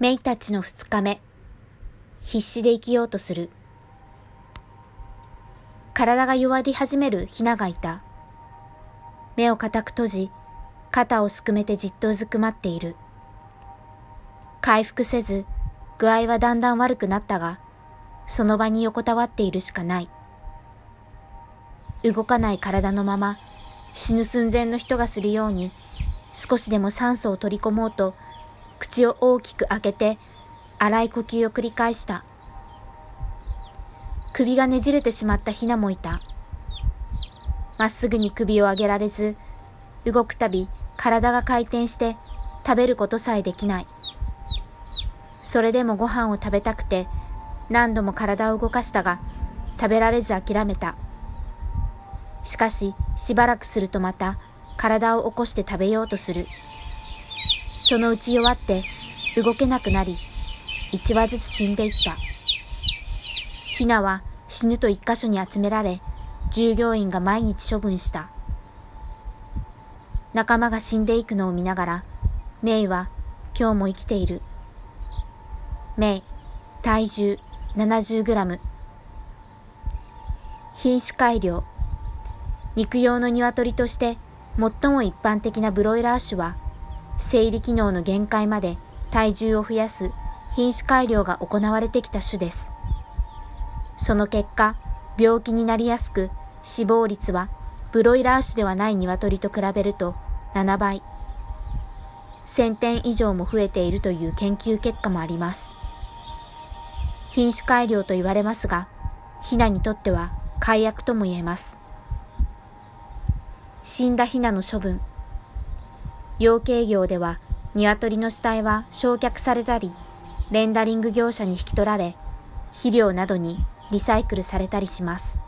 メイたちの二日目。必死で生きようとする。体が弱り始めるヒナがいた。目を固く閉じ、肩をすくめてじっとうずくまっている。回復せず、具合はだんだん悪くなったが、その場に横たわっているしかない。動かない体のまま、死ぬ寸前の人がするように、少しでも酸素を取り込もうと、口を大きく開けて、荒い呼吸を繰り返した。首がねじれてしまったヒナもいた。まっすぐに首を上げられず、動くたび体が回転して食べることさえできない。それでもご飯を食べたくて何度も体を動かしたが食べられず諦めた。しかししばらくするとまた体を起こして食べようとする。そのうち弱って動けなくなり、一羽ずつ死んでいった。ヒナは死ぬと一箇所に集められ、従業員が毎日処分した。仲間が死んでいくのを見ながら、メイは今日も生きている。メイ、体重70グラム。品種改良。肉用の鶏として最も一般的なブロイラー種は、生理機能の限界まで体重を増やす品種改良が行われてきた種です。その結果、病気になりやすく死亡率はブロイラー種ではない鶏と比べると7倍。1000点以上も増えているという研究結果もあります。品種改良と言われますが、ヒナにとっては解約とも言えます。死んだヒナの処分。養鶏業では鶏の死体は焼却されたり、レンダリング業者に引き取られ、肥料などにリサイクルされたりします。